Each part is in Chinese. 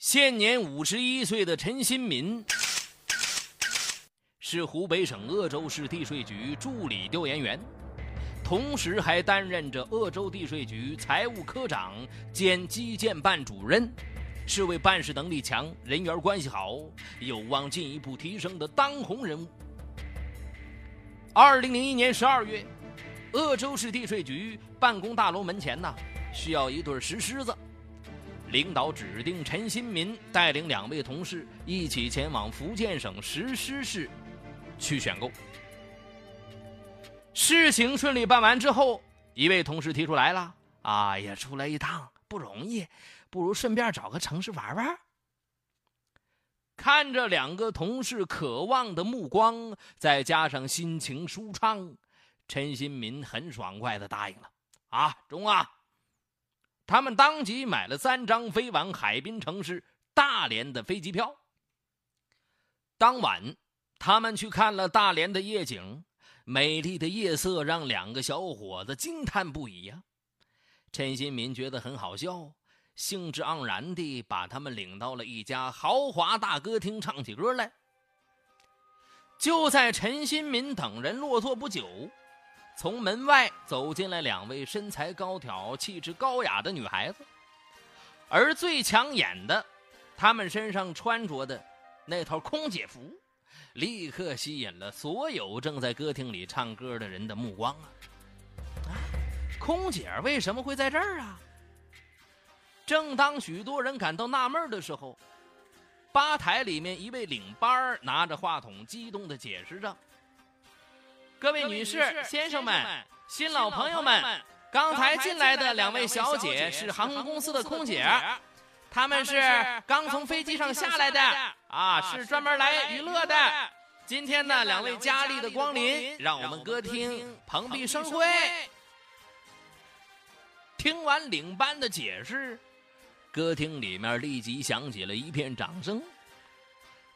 现年五十一岁的陈新民，是湖北省鄂州市地税局助理调研员，同时还担任着鄂州地税局财务科长兼基建办主任，是位办事能力强、人缘关系好、有望进一步提升的当红人物。二零零一年十二月，鄂州市地税局办公大楼门前呢，需要一对石狮子。领导指定陈新民带领两位同事一起前往福建省石狮市去选购。事情顺利办完之后，一位同事提出来了：“哎呀，出来一趟不容易，不如顺便找个城市玩玩。”看着两个同事渴望的目光，再加上心情舒畅，陈新民很爽快的答应了：“啊，中啊！”他们当即买了三张飞往海滨城市大连的飞机票。当晚，他们去看了大连的夜景，美丽的夜色让两个小伙子惊叹不已呀。陈新民觉得很好笑，兴致盎然地把他们领到了一家豪华大歌厅唱起歌来。就在陈新民等人落座不久。从门外走进来两位身材高挑、气质高雅的女孩子，而最抢眼的，她们身上穿着的那套空姐服，立刻吸引了所有正在歌厅里唱歌的人的目光啊！空姐为什么会在这儿啊？正当许多人感到纳闷的时候，吧台里面一位领班拿着话筒，激动地解释着。各位女士、先生们、新老朋友们，刚才进来的两位小姐是航空公司的空姐，她们是刚从飞机上下来的啊，是专门来娱乐的。今天呢，两位佳丽的光临，让我们歌厅蓬荜生辉。听完领班的解释，歌厅里面立即响起了一片掌声。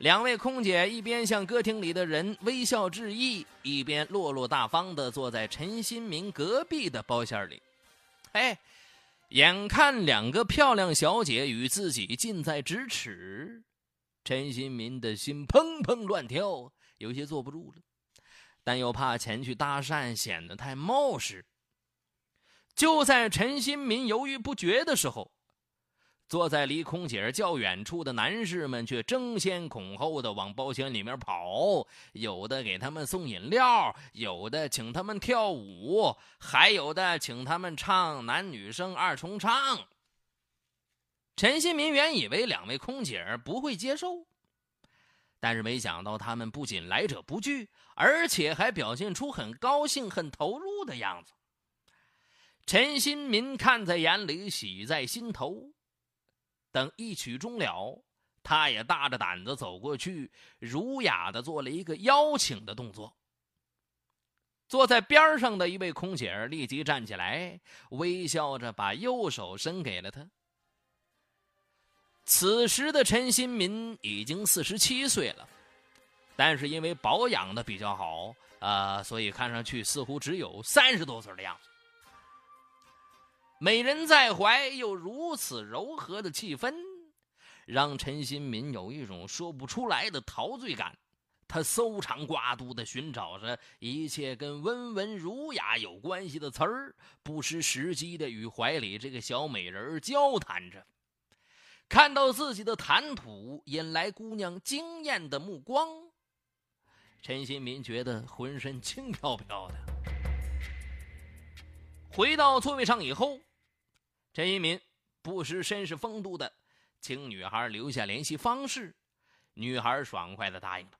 两位空姐一边向歌厅里的人微笑致意，一边落落大方地坐在陈新民隔壁的包间里。哎，眼看两个漂亮小姐与自己近在咫尺，陈新民的心砰砰乱跳，有些坐不住了，但又怕前去搭讪显得太冒失。就在陈新民犹豫不决的时候，坐在离空姐较远处的男士们却争先恐后的往包厢里面跑，有的给他们送饮料，有的请他们跳舞，还有的请他们唱男女生二重唱。陈新民原以为两位空姐不会接受，但是没想到他们不仅来者不拒，而且还表现出很高兴、很投入的样子。陈新民看在眼里，喜在心头。等一曲终了，他也大着胆子走过去，儒雅的做了一个邀请的动作。坐在边上的一位空姐立即站起来，微笑着把右手伸给了他。此时的陈新民已经四十七岁了，但是因为保养的比较好，呃，所以看上去似乎只有三十多岁的样子。美人在怀，又如此柔和的气氛，让陈新民有一种说不出来的陶醉感。他搜肠刮肚的寻找着一切跟温文儒雅有关系的词儿，不失时机的与怀里这个小美人交谈着。看到自己的谈吐引来姑娘惊艳的目光，陈新民觉得浑身轻飘飘的。回到座位上以后。陈一民不失绅士风度的，请女孩留下联系方式，女孩爽快的答应了。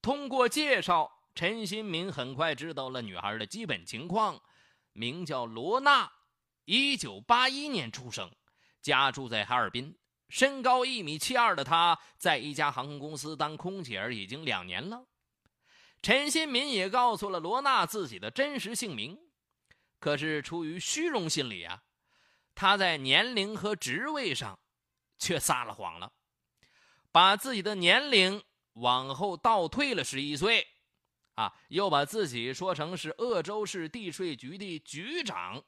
通过介绍，陈新民很快知道了女孩的基本情况，名叫罗娜，一九八一年出生，家住在哈尔滨，身高一米七二的她，在一家航空公司当空姐儿已经两年了。陈新民也告诉了罗娜自己的真实姓名。可是出于虚荣心理啊，他在年龄和职位上却撒了谎了，把自己的年龄往后倒退了十一岁，啊，又把自己说成是鄂州市地税局的局长，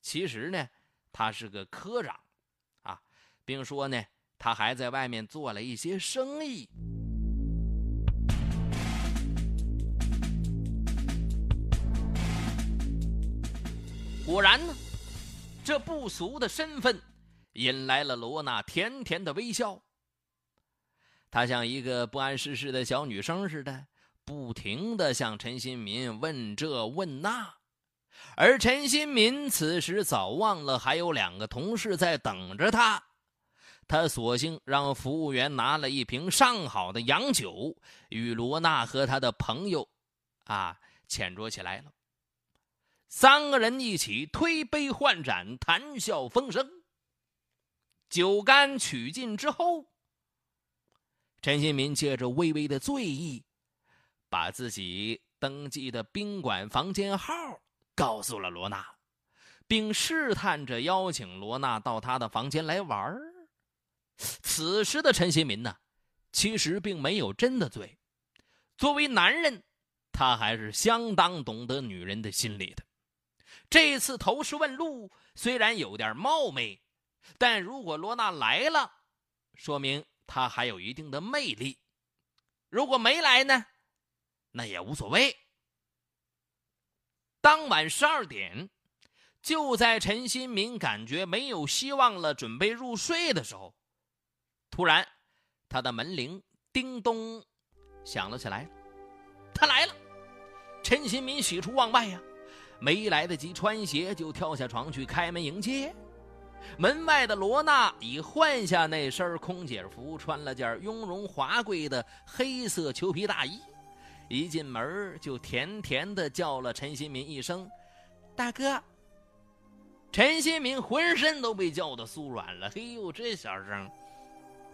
其实呢，他是个科长，啊，并说呢，他还在外面做了一些生意。果然呢，这不俗的身份引来了罗娜甜甜的微笑。她像一个不谙世事的小女生似的，不停的向陈新民问这问那。而陈新民此时早忘了还有两个同事在等着他，他索性让服务员拿了一瓶上好的洋酒，与罗娜和他的朋友，啊，浅酌起来了。三个人一起推杯换盏，谈笑风生。酒干曲尽之后，陈新民借着微微的醉意，把自己登记的宾馆房间号告诉了罗娜，并试探着邀请罗娜到他的房间来玩儿此时的陈新民呢，其实并没有真的醉。作为男人，他还是相当懂得女人的心理的。这次投石问路虽然有点冒昧，但如果罗娜来了，说明她还有一定的魅力；如果没来呢，那也无所谓。当晚十二点，就在陈新民感觉没有希望了，准备入睡的时候，突然，他的门铃叮咚响了起来。他来了，陈新民喜出望外呀。没来得及穿鞋，就跳下床去开门迎接。门外的罗娜已换下那身空姐服，穿了件雍容华贵的黑色裘皮大衣，一进门就甜甜的叫了陈新民一声“大哥”。陈新民浑身都被叫得酥软了。嘿呦，这小声，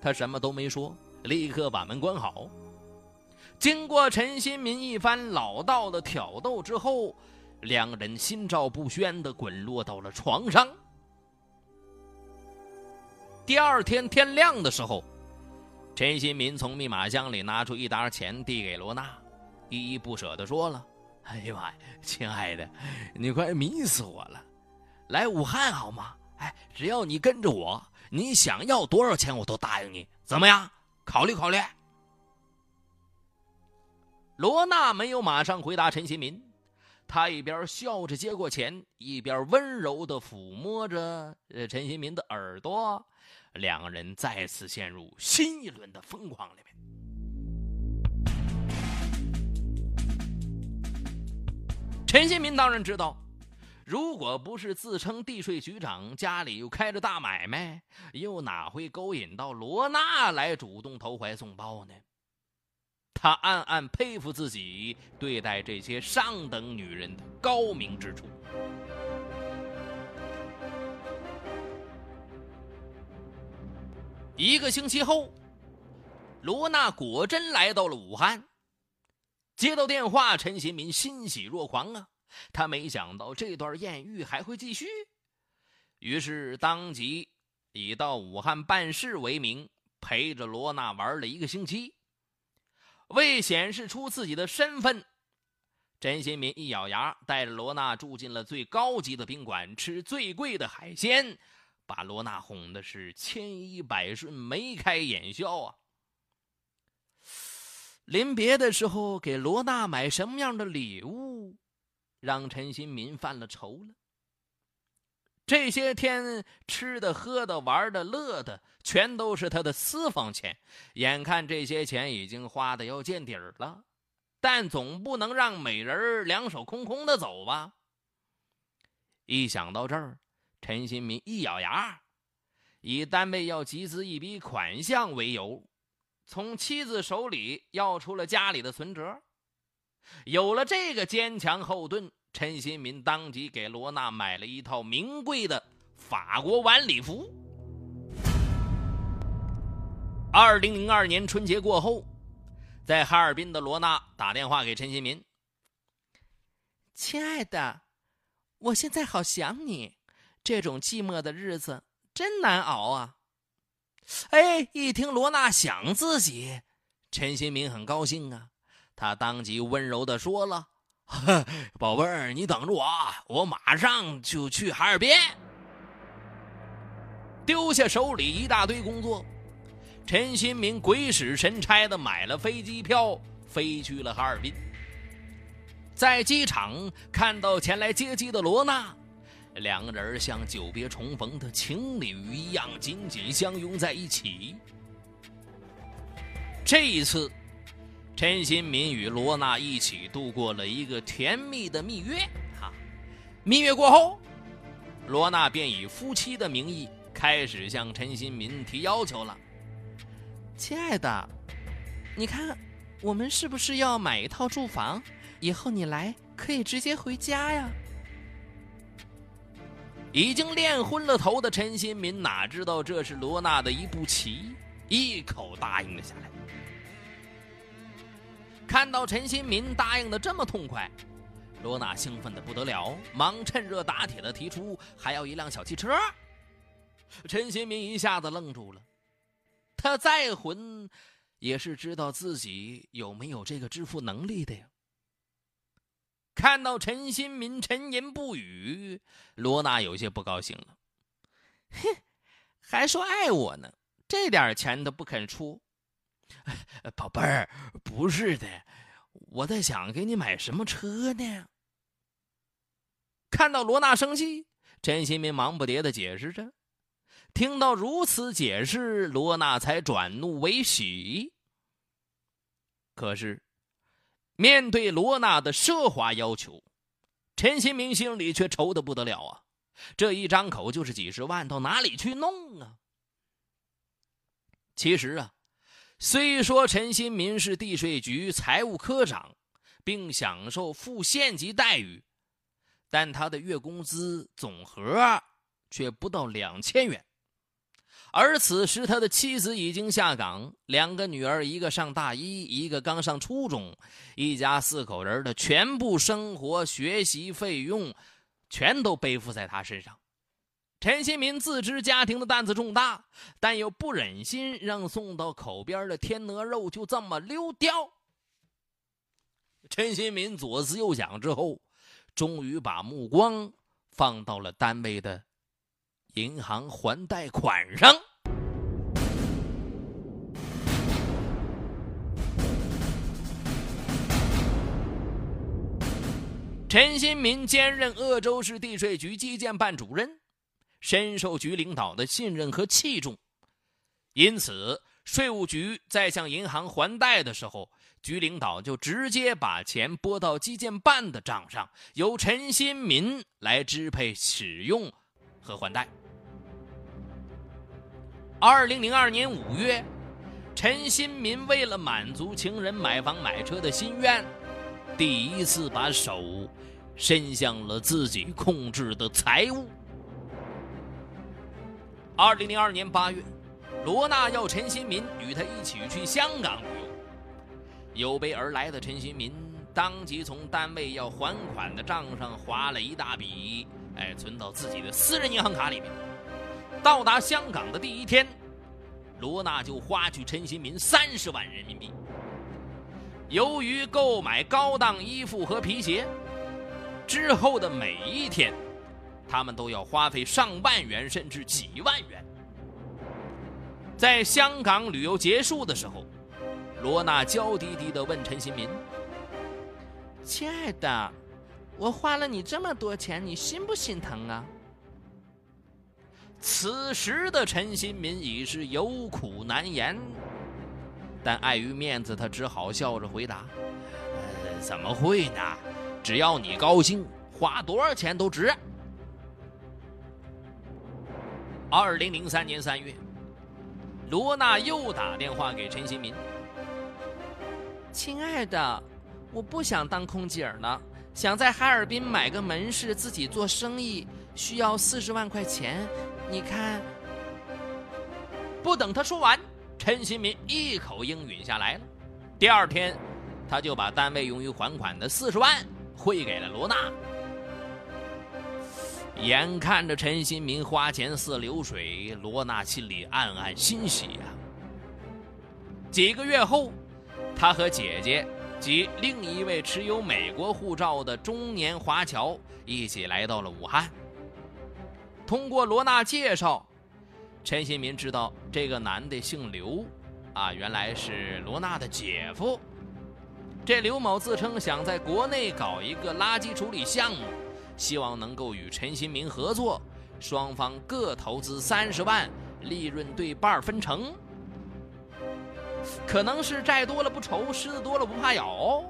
他什么都没说，立刻把门关好。经过陈新民一番老道的挑逗之后。两人心照不宣的滚落到了床上。第二天天亮的时候，陈新民从密码箱里拿出一沓钱递给罗娜，依依不舍的说了：“哎呀妈呀，亲爱的，你快迷死我了！来武汉好吗？哎，只要你跟着我，你想要多少钱我都答应你，怎么样？考虑考虑。”罗娜没有马上回答陈新民。他一边笑着接过钱，一边温柔的抚摸着陈新民的耳朵，两个人再次陷入新一轮的疯狂里面。陈新民当然知道，如果不是自称地税局长，家里又开着大买卖，又哪会勾引到罗娜来主动投怀送抱呢？他暗暗佩服自己对待这些上等女人的高明之处。一个星期后，罗娜果真来到了武汉。接到电话，陈新民欣喜若狂啊！他没想到这段艳遇还会继续，于是当即以到武汉办事为名，陪着罗娜玩了一个星期。为显示出自己的身份，陈新民一咬牙，带着罗娜住进了最高级的宾馆，吃最贵的海鲜，把罗娜哄的是千依百顺、眉开眼笑啊！临别的时候，给罗娜买什么样的礼物，让陈新民犯了愁了。这些天吃的、喝的、玩的、乐的，全都是他的私房钱。眼看这些钱已经花的要见底儿了，但总不能让美人两手空空的走吧？一想到这儿，陈新民一咬牙，以单位要集资一笔款项为由，从妻子手里要出了家里的存折。有了这个坚强后盾。陈新民当即给罗娜买了一套名贵的法国晚礼服。二零零二年春节过后，在哈尔滨的罗娜打电话给陈新民：“亲爱的，我现在好想你，这种寂寞的日子真难熬啊！”哎，一听罗娜想自己，陈新民很高兴啊，他当即温柔的说了。宝贝儿，你等着我，我马上就去哈尔滨。丢下手里一大堆工作，陈新民鬼使神差的买了飞机票，飞去了哈尔滨。在机场看到前来接机的罗娜，两个人像久别重逢的情侣一样紧紧相拥在一起。这一次，陈新民与罗娜一起度过了一个甜蜜的蜜月。哈，蜜月过后，罗娜便以夫妻的名义。开始向陈新民提要求了，亲爱的，你看，我们是不是要买一套住房？以后你来可以直接回家呀。已经练昏了头的陈新民哪知道这是罗娜的一步棋，一口答应了下来。看到陈新民答应的这么痛快，罗娜兴奋的不得了，忙趁热打铁的提出还要一辆小汽车。陈新民一下子愣住了，他再混，也是知道自己有没有这个支付能力的呀。看到陈新民沉吟不语，罗娜有些不高兴了。哼，还说爱我呢，这点钱都不肯出。宝贝儿，不是的，我在想给你买什么车呢？看到罗娜生气，陈新民忙不迭的解释着。听到如此解释，罗娜才转怒为喜。可是，面对罗娜的奢华要求，陈新明心里却愁得不得了啊！这一张口就是几十万，到哪里去弄啊？其实啊，虽说陈新民是地税局财务科长，并享受副县级待遇，但他的月工资总和却不到两千元。而此时，他的妻子已经下岗，两个女儿，一个上大一，一个刚上初中，一家四口人的全部生活、学习费用，全都背负在他身上。陈新民自知家庭的担子重大，但又不忍心让送到口边的天鹅肉就这么溜掉。陈新民左思右想之后，终于把目光放到了单位的。银行还贷款上，陈新民兼任鄂州市地税局基建办主任，深受局领导的信任和器重，因此税务局在向银行还贷的时候，局领导就直接把钱拨到基建办的账上，由陈新民来支配使用和还贷。二零零二年五月，陈新民为了满足情人买房买车的心愿，第一次把手伸向了自己控制的财物。二零零二年八月，罗娜要陈新民与她一起去香港旅游，有备而来的陈新民当即从单位要还款的账上划了一大笔，哎，存到自己的私人银行卡里面。到达香港的第一天，罗娜就花去陈新民三十万人民币。由于购买高档衣服和皮鞋，之后的每一天，他们都要花费上万元甚至几万元。在香港旅游结束的时候，罗娜娇滴滴地问陈新民：“亲爱的，我花了你这么多钱，你心不心疼啊？”此时的陈新民已是有苦难言，但碍于面子，他只好笑着回答：“呃，怎么会呢？只要你高兴，花多少钱都值。”二零零三年三月，罗娜又打电话给陈新民：“亲爱的，我不想当空姐了，想在哈尔滨买个门市，自己做生意，需要四十万块钱。”你看，不等他说完，陈新民一口应允下来了。第二天，他就把单位用于还款的四十万汇给了罗娜。眼看着陈新民花钱似流水，罗娜心里暗暗欣喜呀。几个月后，他和姐姐及另一位持有美国护照的中年华侨一起来到了武汉。通过罗娜介绍，陈新民知道这个男的姓刘，啊，原来是罗娜的姐夫。这刘某自称想在国内搞一个垃圾处理项目，希望能够与陈新民合作，双方各投资三十万，利润对半分成。可能是债多了不愁，虱子多了不怕咬。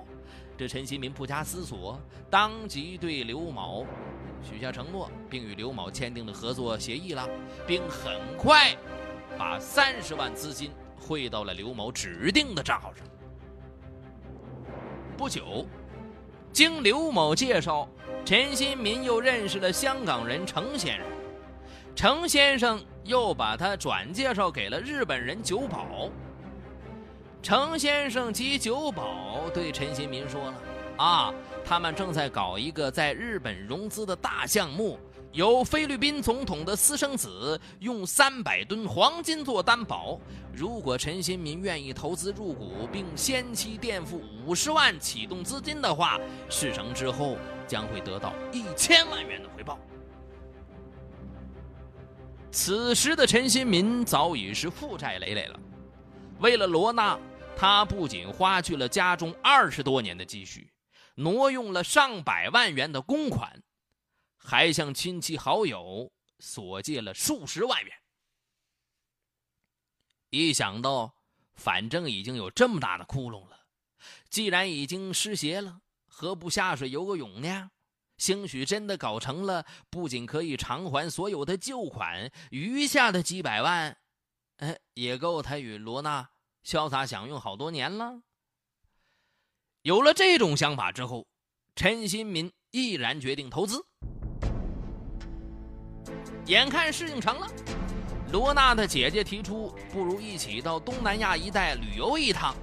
这陈新民不加思索，当即对刘某。许下承诺，并与刘某签订了合作协议了，并很快把三十万资金汇到了刘某指定的账号上。不久，经刘某介绍，陈新民又认识了香港人程先生，程先生又把他转介绍给了日本人九保。程先生及九保对陈新民说了：“啊。”他们正在搞一个在日本融资的大项目，由菲律宾总统的私生子用三百吨黄金做担保。如果陈新民愿意投资入股，并先期垫付五十万启动资金的话，事成之后将会得到一千万元的回报。此时的陈新民早已是负债累累了，为了罗娜，他不仅花去了家中二十多年的积蓄。挪用了上百万元的公款，还向亲戚好友索借了数十万元。一想到反正已经有这么大的窟窿了，既然已经失邪了，何不下水游个泳呢？兴许真的搞成了，不仅可以偿还所有的旧款，余下的几百万，哎，也够他与罗娜潇洒享用好多年了。有了这种想法之后，陈新民毅然决定投资。眼看事情成了，罗娜的姐姐提出，不如一起到东南亚一带旅游一趟。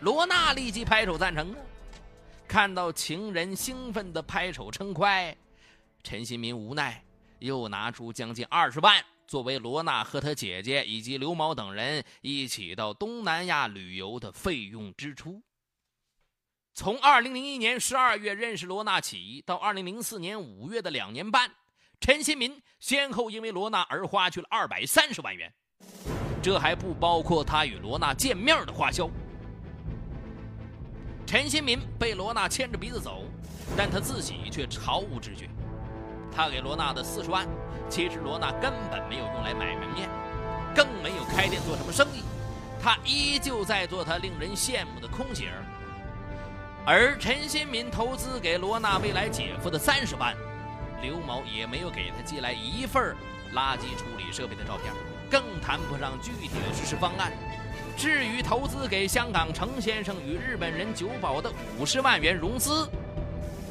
罗娜立即拍手赞成啊！看到情人兴奋的拍手称快，陈新民无奈，又拿出将近二十万，作为罗娜和她姐姐以及刘某等人一起到东南亚旅游的费用支出。从二零零一年十二月认识罗娜起，到二零零四年五月的两年半，陈新民先后因为罗娜而花去了二百三十万元，这还不包括他与罗娜见面的花销。陈新民被罗娜牵着鼻子走，但他自己却毫无知觉。他给罗娜的四十万，其实罗娜根本没有用来买门面，更没有开店做什么生意，他依旧在做他令人羡慕的空姐儿。而陈新民投资给罗娜未来姐夫的三十万，刘某也没有给他寄来一份垃圾处理设备的照片，更谈不上具体的实施方案。至于投资给香港程先生与日本人久保的五十万元融资，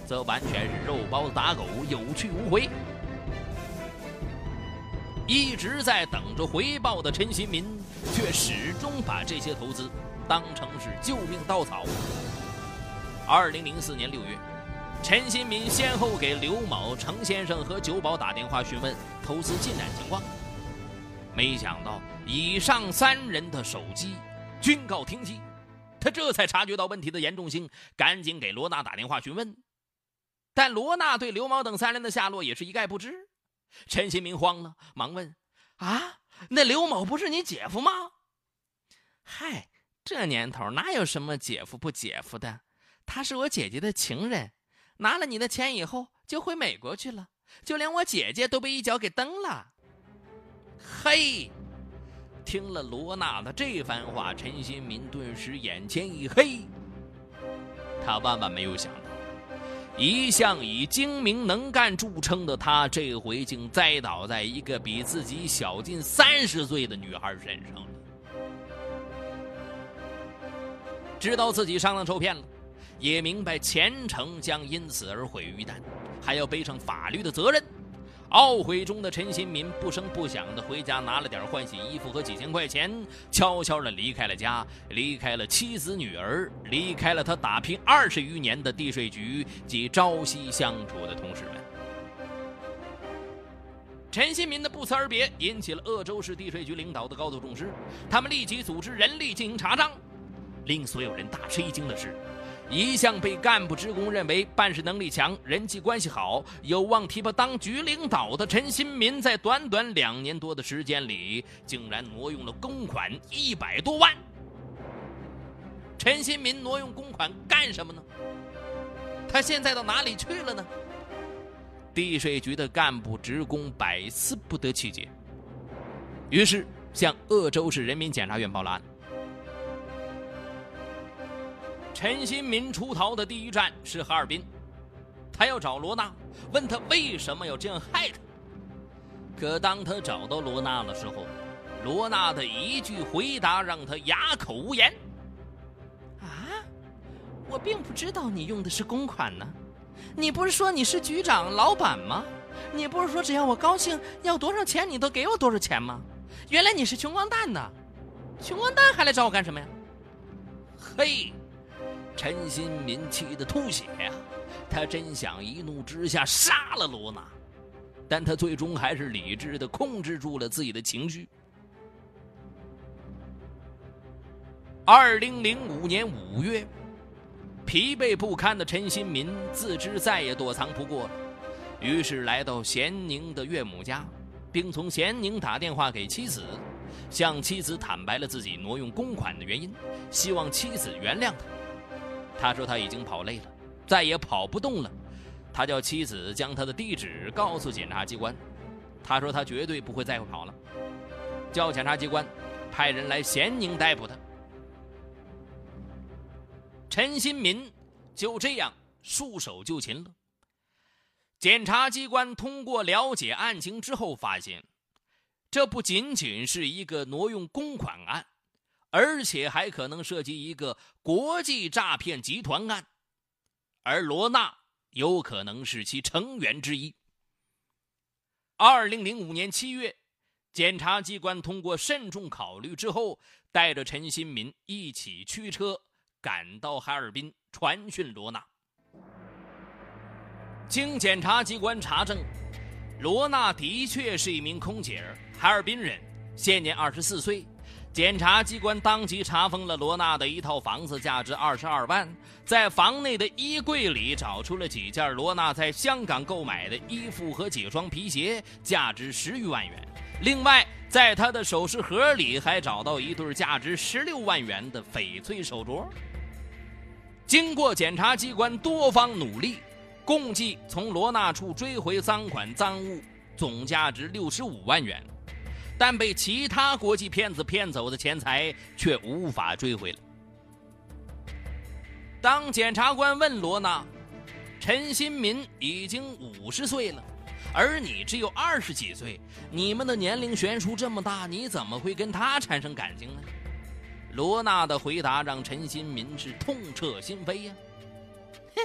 则完全是肉包子打狗，有去无回。一直在等着回报的陈新民，却始终把这些投资当成是救命稻草。二零零四年六月，陈新民先后给刘某、程先生和九保打电话询问投资进展情况。没想到以上三人的手机均告停机，他这才察觉到问题的严重性，赶紧给罗娜打电话询问。但罗娜对刘某等三人的下落也是一概不知。陈新民慌了，忙问：“啊，那刘某不是你姐夫吗？”“嗨，这年头哪有什么姐夫不姐夫的？”他是我姐姐的情人，拿了你的钱以后就回美国去了，就连我姐姐都被一脚给蹬了。嘿，听了罗娜的这番话，陈新民顿时眼前一黑。他万万没有想到，一向以精明能干著称的他，这回竟栽倒在一个比自己小近三十岁的女孩身上了。知道自己上当受骗了。也明白前程将因此而毁于一旦，还要背上法律的责任。懊悔中的陈新民不声不响地回家拿了点换洗衣服和几千块钱，悄悄地离开了家，离开了妻子女儿，离开了他打拼二十余年的地税局及朝夕相处的同事们。陈新民的不辞而别引起了鄂州市地税局领导的高度重视，他们立即组织人力进行查账。令所有人大吃一惊的是。一向被干部职工认为办事能力强、人际关系好、有望提拔当局领导的陈新民，在短短两年多的时间里，竟然挪用了公款一百多万。陈新民挪用公款干什么呢？他现在到哪里去了呢？地税局的干部职工百思不得其解，于是向鄂州市人民检察院报了案。陈新民出逃的第一站是哈尔滨，他要找罗娜，问他为什么要这样害他。可当他找到罗娜的时候，罗娜的一句回答让他哑口无言。啊，我并不知道你用的是公款呢。你不是说你是局长、老板吗？你不是说只要我高兴，要多少钱你都给我多少钱吗？原来你是穷光蛋呐！穷光蛋还来找我干什么呀？嘿，陈新民气得吐血呀！他真想一怒之下杀了罗娜，但他最终还是理智的控制住了自己的情绪。二零零五年五月。疲惫不堪的陈新民自知再也躲藏不过了，于是来到咸宁的岳母家，并从咸宁打电话给妻子，向妻子坦白了自己挪用公款的原因，希望妻子原谅他。他说他已经跑累了，再也跑不动了。他叫妻子将他的地址告诉检察机关。他说他绝对不会再跑了，叫检察机关派人来咸宁逮捕他。陈新民就这样束手就擒了。检察机关通过了解案情之后发现，这不仅仅是一个挪用公款案，而且还可能涉及一个国际诈骗集团案，而罗娜有可能是其成员之一。二零零五年七月，检察机关通过慎重考虑之后，带着陈新民一起驱车。赶到哈尔滨传讯罗娜。经检察机关查证，罗娜的确是一名空姐儿，哈尔滨人，现年二十四岁。检察机关当即查封了罗娜的一套房子，价值二十二万。在房内的衣柜里找出了几件罗娜在香港购买的衣服和几双皮鞋，价值十余万元。另外，在她的首饰盒里还找到一对价值十六万元的翡翠手镯。经过检察机关多方努力，共计从罗娜处追回赃款赃物总价值六十五万元，但被其他国际骗子骗走的钱财却无法追回了。当检察官问罗娜：“陈新民已经五十岁了，而你只有二十几岁，你们的年龄悬殊这么大，你怎么会跟他产生感情呢？”罗娜的回答让陈新民是痛彻心扉呀！哼，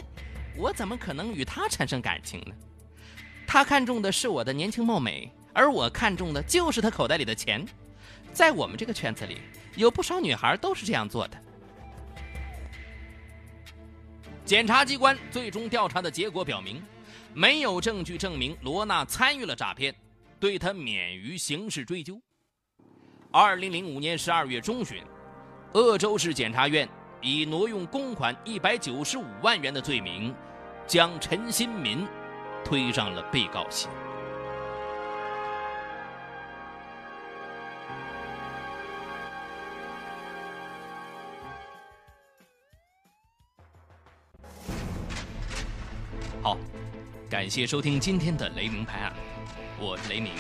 我怎么可能与他产生感情呢？他看中的是我的年轻貌美，而我看中的就是他口袋里的钱。在我们这个圈子里，有不少女孩都是这样做的。检察机关最终调查的结果表明，没有证据证明罗娜参与了诈骗，对他免于刑事追究。二零零五年十二月中旬。鄂州市检察院以挪用公款一百九十五万元的罪名，将陈新民推上了被告席。好，感谢收听今天的雷鸣拍案，我是雷鸣。